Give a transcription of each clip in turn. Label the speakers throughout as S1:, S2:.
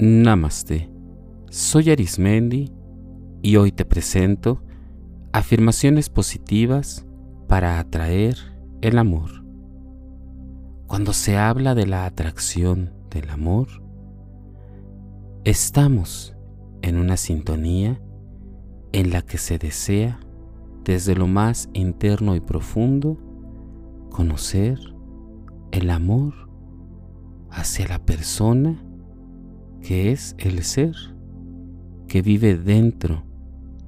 S1: Namaste. Soy Arismendi y hoy te presento afirmaciones positivas para atraer el amor. Cuando se habla de la atracción del amor, estamos en una sintonía en la que se desea desde lo más interno y profundo conocer el amor hacia la persona que es el ser que vive dentro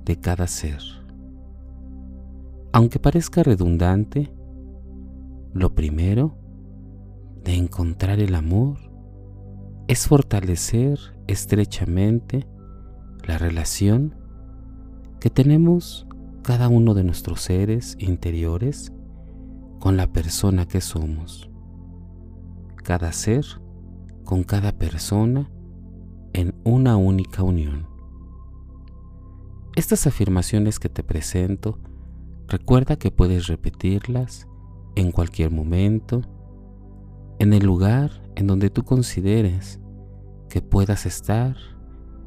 S1: de cada ser. Aunque parezca redundante, lo primero de encontrar el amor es fortalecer estrechamente la relación que tenemos cada uno de nuestros seres interiores con la persona que somos. Cada ser con cada persona en una única unión. Estas afirmaciones que te presento, recuerda que puedes repetirlas en cualquier momento, en el lugar en donde tú consideres que puedas estar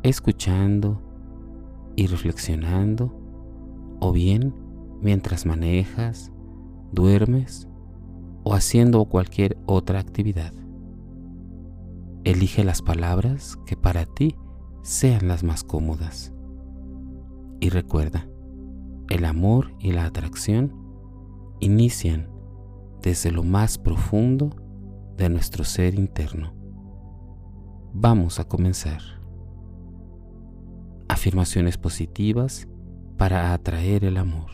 S1: escuchando y reflexionando, o bien mientras manejas, duermes o haciendo cualquier otra actividad. Elige las palabras que para ti sean las más cómodas. Y recuerda, el amor y la atracción inician desde lo más profundo de nuestro ser interno. Vamos a comenzar. Afirmaciones positivas para atraer el amor.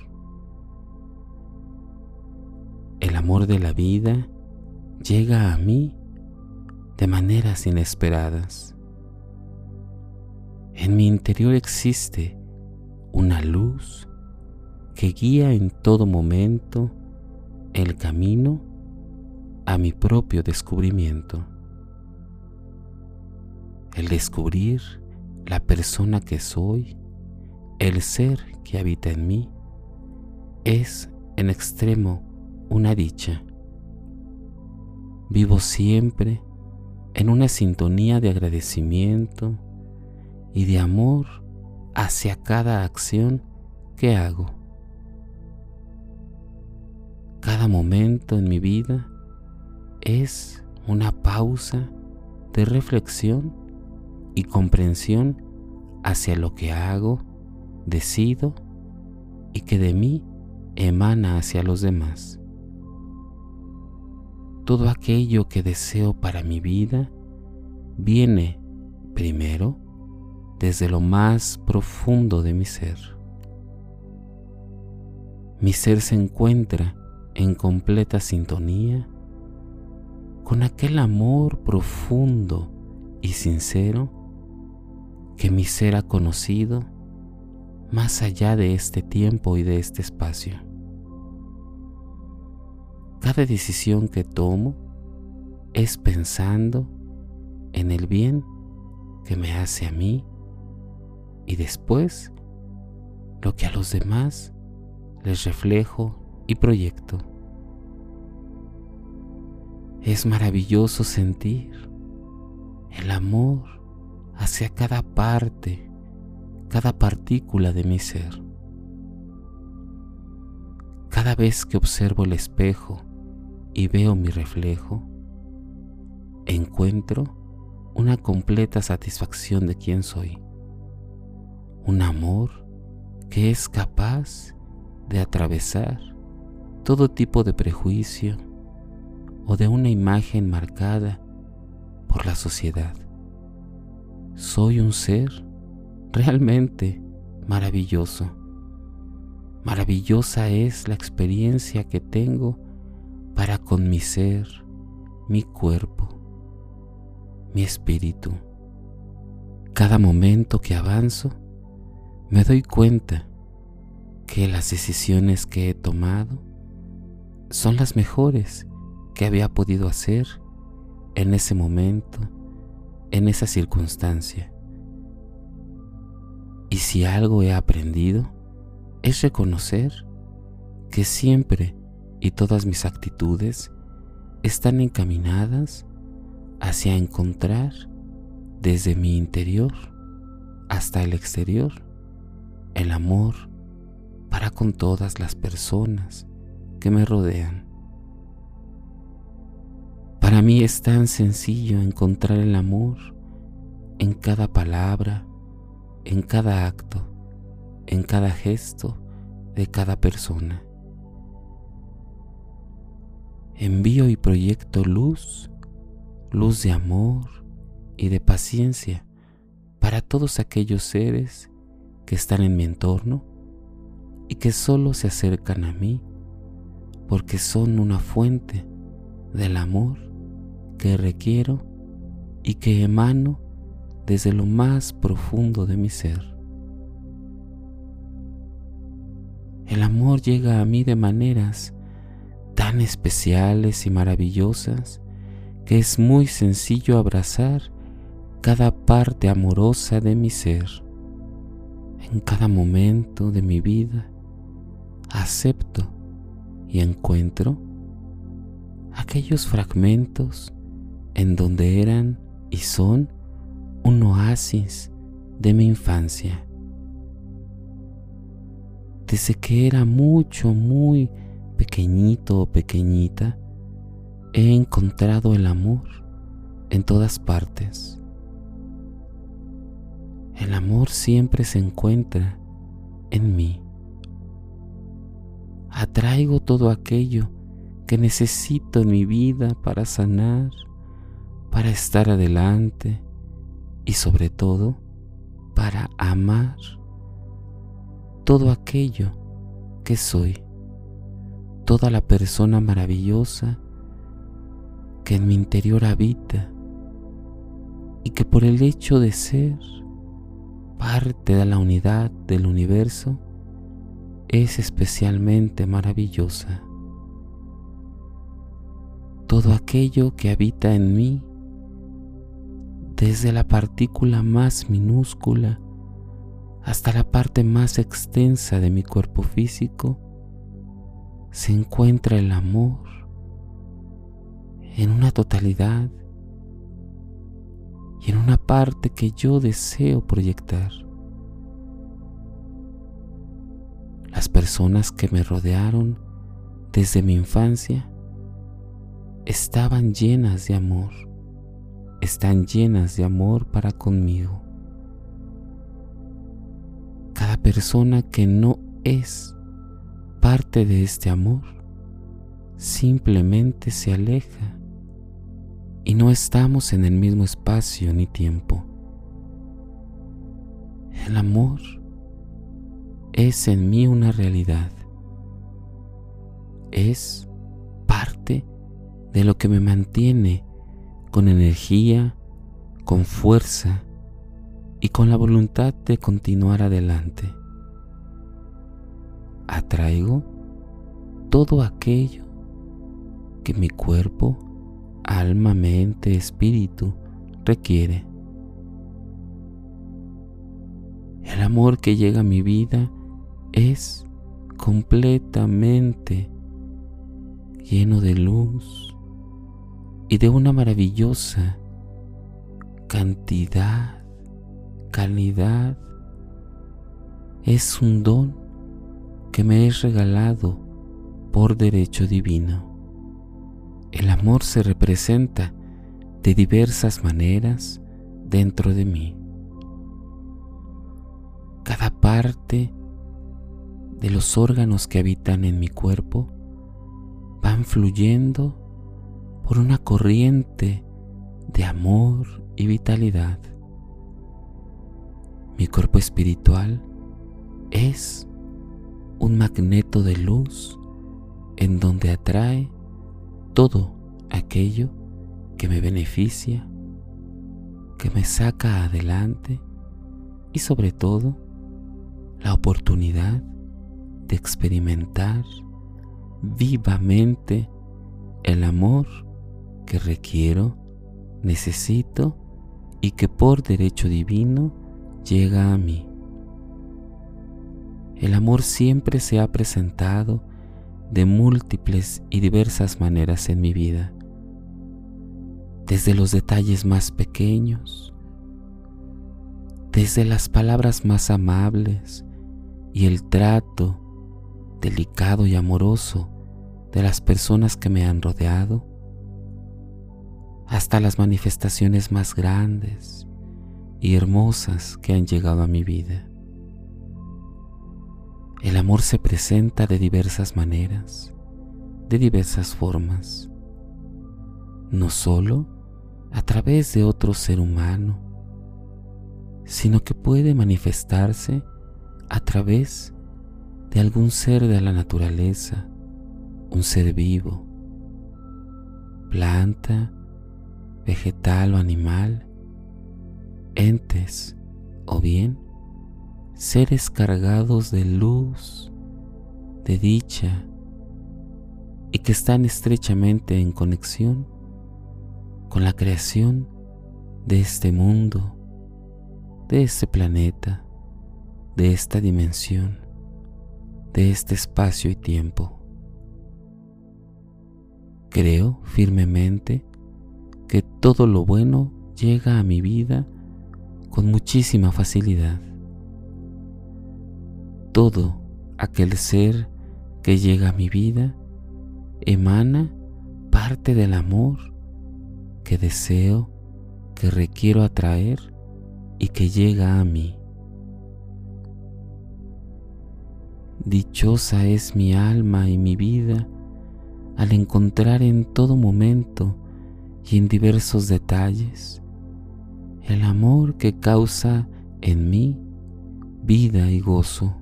S1: El amor de la vida llega a mí de maneras inesperadas. En mi interior existe una luz que guía en todo momento el camino a mi propio descubrimiento. El descubrir la persona que soy, el ser que habita en mí, es en extremo una dicha. Vivo siempre en una sintonía de agradecimiento y de amor hacia cada acción que hago. Cada momento en mi vida es una pausa de reflexión y comprensión hacia lo que hago, decido y que de mí emana hacia los demás todo aquello que deseo para mi vida viene primero desde lo más profundo de mi ser. Mi ser se encuentra en completa sintonía con aquel amor profundo y sincero que mi ser ha conocido más allá de este tiempo y de este espacio. Cada decisión que tomo es pensando en el bien que me hace a mí y después lo que a los demás les reflejo y proyecto. Es maravilloso sentir el amor hacia cada parte, cada partícula de mi ser. Cada vez que observo el espejo y veo mi reflejo, encuentro una completa satisfacción de quién soy. Un amor que es capaz de atravesar todo tipo de prejuicio o de una imagen marcada por la sociedad. Soy un ser realmente maravilloso. Maravillosa es la experiencia que tengo para con mi ser, mi cuerpo, mi espíritu. Cada momento que avanzo, me doy cuenta que las decisiones que he tomado son las mejores que había podido hacer en ese momento, en esa circunstancia. Y si algo he aprendido, es reconocer que siempre y todas mis actitudes están encaminadas hacia encontrar desde mi interior hasta el exterior, el amor para con todas las personas que me rodean. Para mí es tan sencillo encontrar el amor en cada palabra, en cada acto, en cada gesto de cada persona. Envío y proyecto luz, luz de amor y de paciencia para todos aquellos seres que están en mi entorno y que solo se acercan a mí porque son una fuente del amor que requiero y que emano desde lo más profundo de mi ser. El amor llega a mí de maneras tan especiales y maravillosas que es muy sencillo abrazar cada parte amorosa de mi ser. En cada momento de mi vida acepto y encuentro aquellos fragmentos en donde eran y son un oasis de mi infancia. Desde que era mucho, muy pequeñito o pequeñita, he encontrado el amor en todas partes. El amor siempre se encuentra en mí. Atraigo todo aquello que necesito en mi vida para sanar, para estar adelante, y sobre todo para amar todo aquello que soy, toda la persona maravillosa que en mi interior habita y que por el hecho de ser parte de la unidad del universo es especialmente maravillosa. Todo aquello que habita en mí desde la partícula más minúscula hasta la parte más extensa de mi cuerpo físico, se encuentra el amor en una totalidad y en una parte que yo deseo proyectar. Las personas que me rodearon desde mi infancia estaban llenas de amor están llenas de amor para conmigo. Cada persona que no es parte de este amor simplemente se aleja y no estamos en el mismo espacio ni tiempo. El amor es en mí una realidad. Es parte de lo que me mantiene con energía, con fuerza y con la voluntad de continuar adelante. Atraigo todo aquello que mi cuerpo, alma, mente, espíritu requiere. El amor que llega a mi vida es completamente lleno de luz, y de una maravillosa cantidad, calidad. Es un don me es regalado por derecho divino. El amor se representa de diversas maneras dentro de mí. Cada parte de los órganos que habitan en mi cuerpo van fluyendo por una corriente de amor y vitalidad. Mi cuerpo espiritual es un magneto de luz en donde atrae todo aquello que me beneficia, que me saca adelante y sobre todo la oportunidad de experimentar vivamente el amor que requiero, necesito y que por derecho divino llega a mí. El amor siempre se ha presentado de múltiples y diversas maneras en mi vida, desde los detalles más pequeños, desde las palabras más amables y el trato delicado y amoroso de las personas que me han rodeado, hasta las manifestaciones más grandes y hermosas que han llegado a mi vida. El amor se presenta de diversas maneras, de diversas formas, no solo a través de otro ser humano, sino que puede manifestarse a través de algún ser de la naturaleza, un ser vivo, planta, vegetal o animal, entes o bien seres cargados de luz, de dicha y que están estrechamente en conexión con la creación de este mundo, de este planeta, de esta dimensión, de este espacio y tiempo. Creo firmemente que todo lo bueno llega a mi vida con muchísima facilidad. Todo aquel ser que llega a mi vida emana parte del amor que deseo, que requiero atraer y que llega a mí. Dichosa es mi alma y mi vida al encontrar en todo momento y en diversos detalles el amor que causa en mí vida y gozo.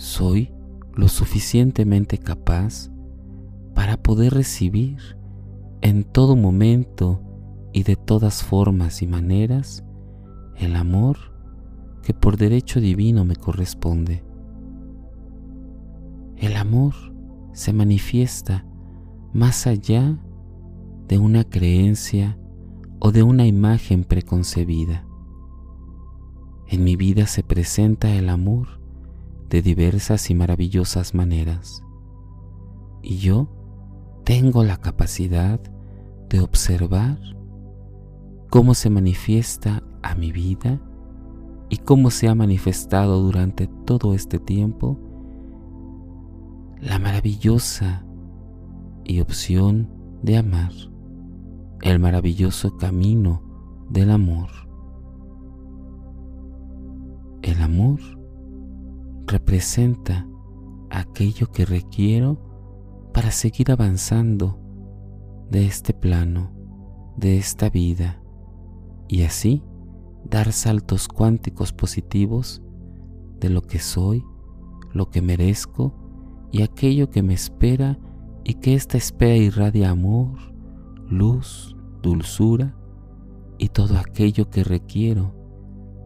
S1: Soy lo suficientemente capaz para poder recibir en todo momento y de todas formas y maneras el amor que por derecho divino me corresponde. El amor se manifiesta más allá de una creencia o de una imagen preconcebida. En mi vida se presenta el amor de diversas y maravillosas maneras y yo tengo la capacidad de observar cómo se manifiesta a mi vida y cómo se ha manifestado durante todo este tiempo la maravillosa y opción de amar, el maravilloso camino del amor. El amor representa aquello que requiero para seguir avanzando de este plano, de esta vida, y así dar saltos cuánticos positivos de lo que soy, lo que merezco y aquello que me espera y que esta espera irradia amor, luz, dulzura y todo aquello que requiero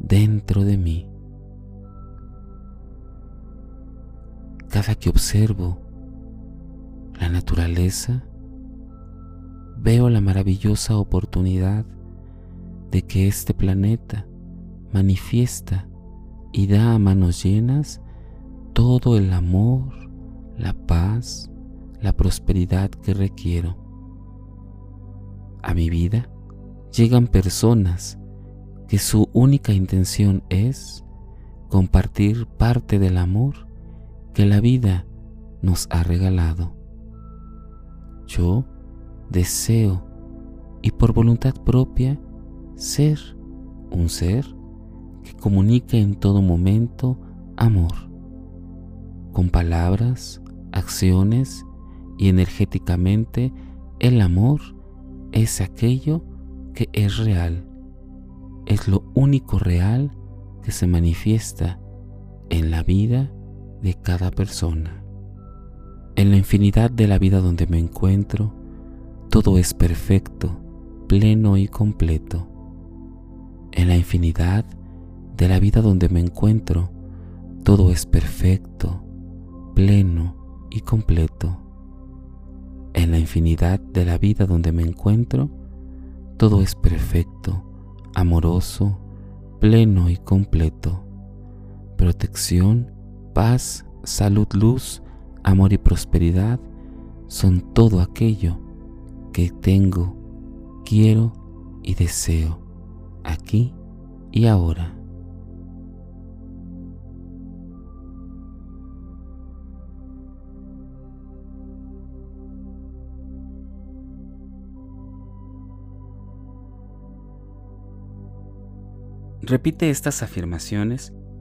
S1: dentro de mí. Cada que observo la naturaleza, veo la maravillosa oportunidad de que este planeta manifiesta y da a manos llenas todo el amor, la paz, la prosperidad que requiero. A mi vida llegan personas que su única intención es compartir parte del amor que la vida nos ha regalado. Yo deseo y por voluntad propia ser un ser que comunique en todo momento amor, con palabras, acciones y energéticamente el amor es aquello que es real, es lo único real que se manifiesta en la vida de cada persona. En la infinidad de la vida donde me encuentro, todo es perfecto, pleno y completo. En la infinidad de la vida donde me encuentro, todo es perfecto, pleno y completo. En la infinidad de la vida donde me encuentro, todo es perfecto, amoroso, pleno y completo. Protección, paz, salud, luz, amor y prosperidad son todo aquello que tengo, quiero y deseo aquí y ahora. Repite estas afirmaciones